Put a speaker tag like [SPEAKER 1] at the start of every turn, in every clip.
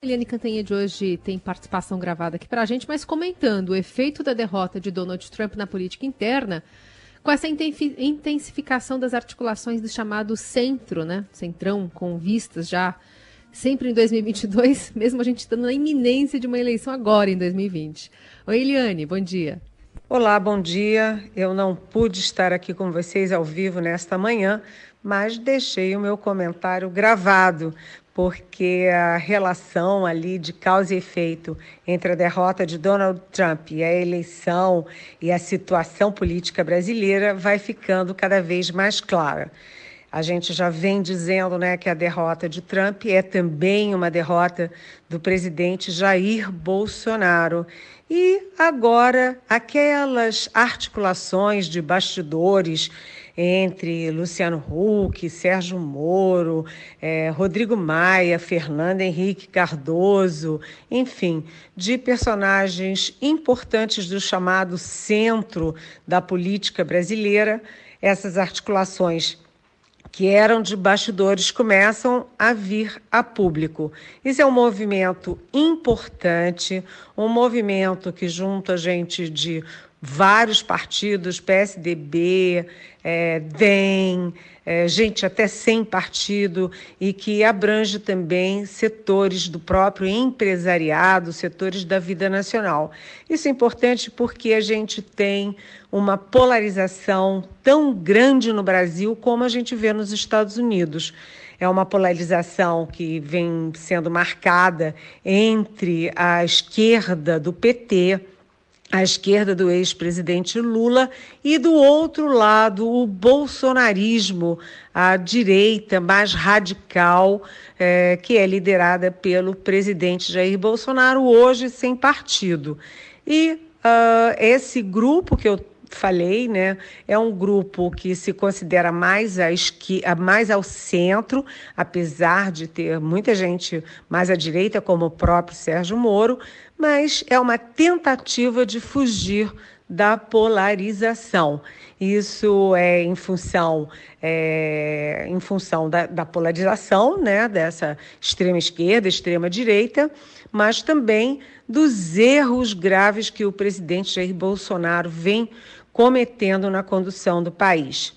[SPEAKER 1] Eliane Cantanhede hoje tem participação gravada aqui para a gente, mas comentando o efeito da derrota de Donald Trump na política interna, com essa intensificação das articulações do chamado centro, né? Centrão, com vistas já sempre em 2022, mesmo a gente estando na iminência de uma eleição agora em 2020. Oi, Eliane, bom dia.
[SPEAKER 2] Olá, bom dia. Eu não pude estar aqui com vocês ao vivo nesta manhã, mas deixei o meu comentário gravado, porque a relação ali de causa e efeito entre a derrota de Donald Trump e a eleição e a situação política brasileira vai ficando cada vez mais clara. A gente já vem dizendo né, que a derrota de Trump é também uma derrota do presidente Jair Bolsonaro. E agora, aquelas articulações de bastidores entre Luciano Huck, Sérgio Moro, é, Rodrigo Maia, Fernando Henrique Cardoso, enfim, de personagens importantes do chamado centro da política brasileira, essas articulações que eram de bastidores começam a vir a público. Isso é um movimento importante, um movimento que junta gente de vários partidos, PSDB, é, DEM, é, gente até sem partido, e que abrange também setores do próprio empresariado, setores da vida nacional. Isso é importante porque a gente tem uma polarização tão grande no Brasil como a gente vê nos Estados Unidos é uma polarização que vem sendo marcada entre a esquerda do PT à esquerda do ex-presidente Lula e do outro lado o bolsonarismo, a direita mais radical, é, que é liderada pelo presidente Jair Bolsonaro, hoje sem partido. E uh, esse grupo que eu falei, né, é um grupo que se considera mais, à esqui, mais ao centro, apesar de ter muita gente mais à direita, como o próprio Sérgio Moro, mas é uma tentativa de fugir da polarização. Isso é em função, é, em função da, da, polarização, né, dessa extrema esquerda, extrema direita, mas também dos erros graves que o presidente Jair Bolsonaro vem cometendo na condução do país.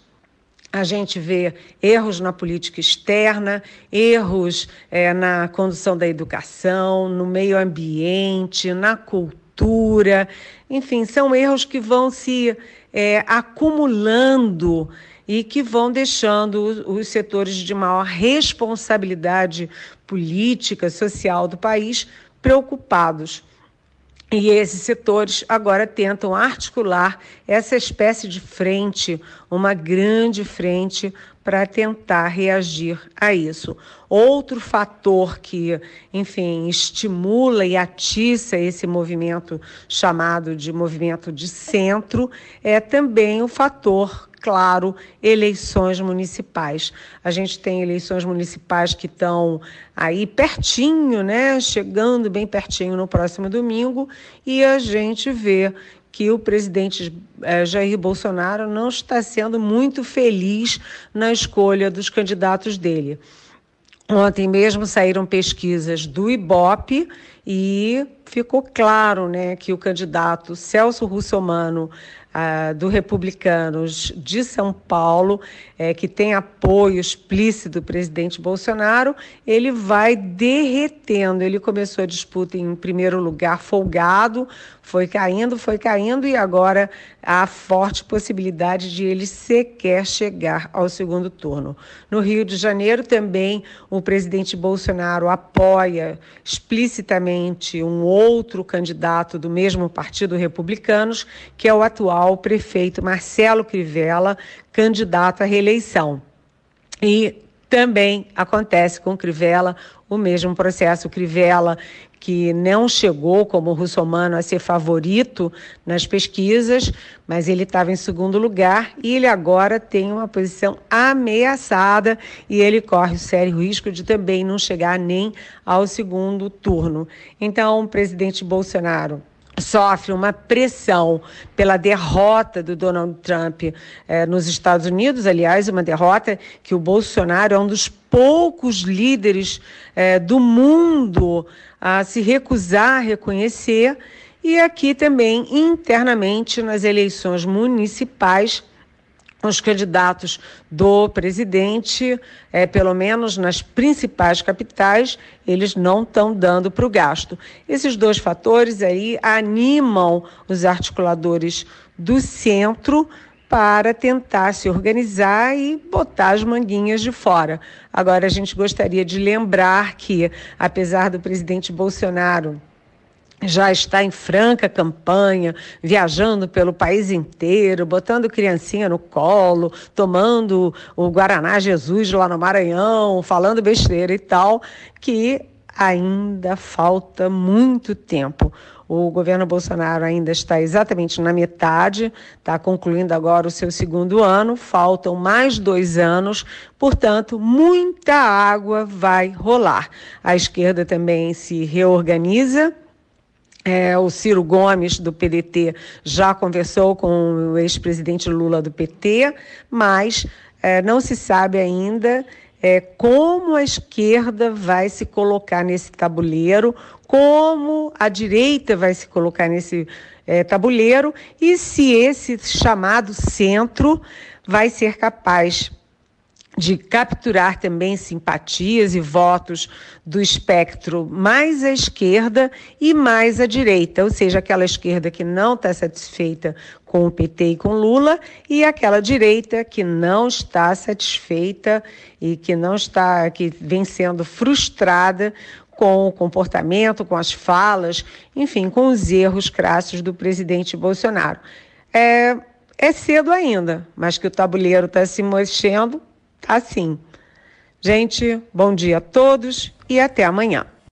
[SPEAKER 2] A gente vê erros na política externa, erros é, na condução da educação, no meio ambiente, na cultura, enfim, são erros que vão se é, acumulando e que vão deixando os setores de maior responsabilidade política, social do país preocupados. E esses setores agora tentam articular essa espécie de frente, uma grande frente, para tentar reagir a isso. Outro fator que, enfim, estimula e atiça esse movimento chamado de movimento de centro é também o fator claro, eleições municipais. A gente tem eleições municipais que estão aí pertinho, né? Chegando bem pertinho no próximo domingo, e a gente vê que o presidente eh, Jair Bolsonaro não está sendo muito feliz na escolha dos candidatos dele. Ontem mesmo saíram pesquisas do IBOP e ficou claro né, que o candidato Celso Russomano do Republicanos de São Paulo, é, que tem apoio explícito do presidente Bolsonaro, ele vai derretendo. Ele começou a disputa em primeiro lugar folgado, foi caindo, foi caindo, e agora há forte possibilidade de ele sequer chegar ao segundo turno. No Rio de Janeiro também o presidente Bolsonaro apoia explicitamente um outro candidato do mesmo partido Republicanos, que é o atual atual prefeito Marcelo Crivella, candidato à reeleição. E também acontece com Crivella o mesmo processo. Crivella, que não chegou como russomano a ser favorito nas pesquisas, mas ele estava em segundo lugar e ele agora tem uma posição ameaçada e ele corre o sério risco de também não chegar nem ao segundo turno. Então, o presidente Bolsonaro sofre uma pressão pela derrota do Donald Trump eh, nos Estados Unidos, aliás, uma derrota que o Bolsonaro é um dos poucos líderes eh, do mundo a se recusar a reconhecer, e aqui também internamente nas eleições municipais os candidatos do presidente, é, pelo menos nas principais capitais, eles não estão dando para o gasto. Esses dois fatores aí animam os articuladores do centro para tentar se organizar e botar as manguinhas de fora. Agora, a gente gostaria de lembrar que, apesar do presidente Bolsonaro já está em franca campanha, viajando pelo país inteiro, botando criancinha no colo, tomando o Guaraná Jesus lá no Maranhão, falando besteira e tal, que ainda falta muito tempo. O governo Bolsonaro ainda está exatamente na metade, está concluindo agora o seu segundo ano, faltam mais dois anos, portanto, muita água vai rolar. A esquerda também se reorganiza é, o Ciro Gomes, do PDT, já conversou com o ex-presidente Lula do PT, mas é, não se sabe ainda é, como a esquerda vai se colocar nesse tabuleiro, como a direita vai se colocar nesse é, tabuleiro e se esse chamado centro vai ser capaz de capturar também simpatias e votos do espectro mais à esquerda e mais à direita, ou seja, aquela esquerda que não está satisfeita com o PT e com Lula e aquela direita que não está satisfeita e que não está, que vem sendo frustrada com o comportamento, com as falas, enfim, com os erros crassos do presidente Bolsonaro. É, é cedo ainda, mas que o tabuleiro está se mexendo, assim. Gente, bom dia a todos e até amanhã.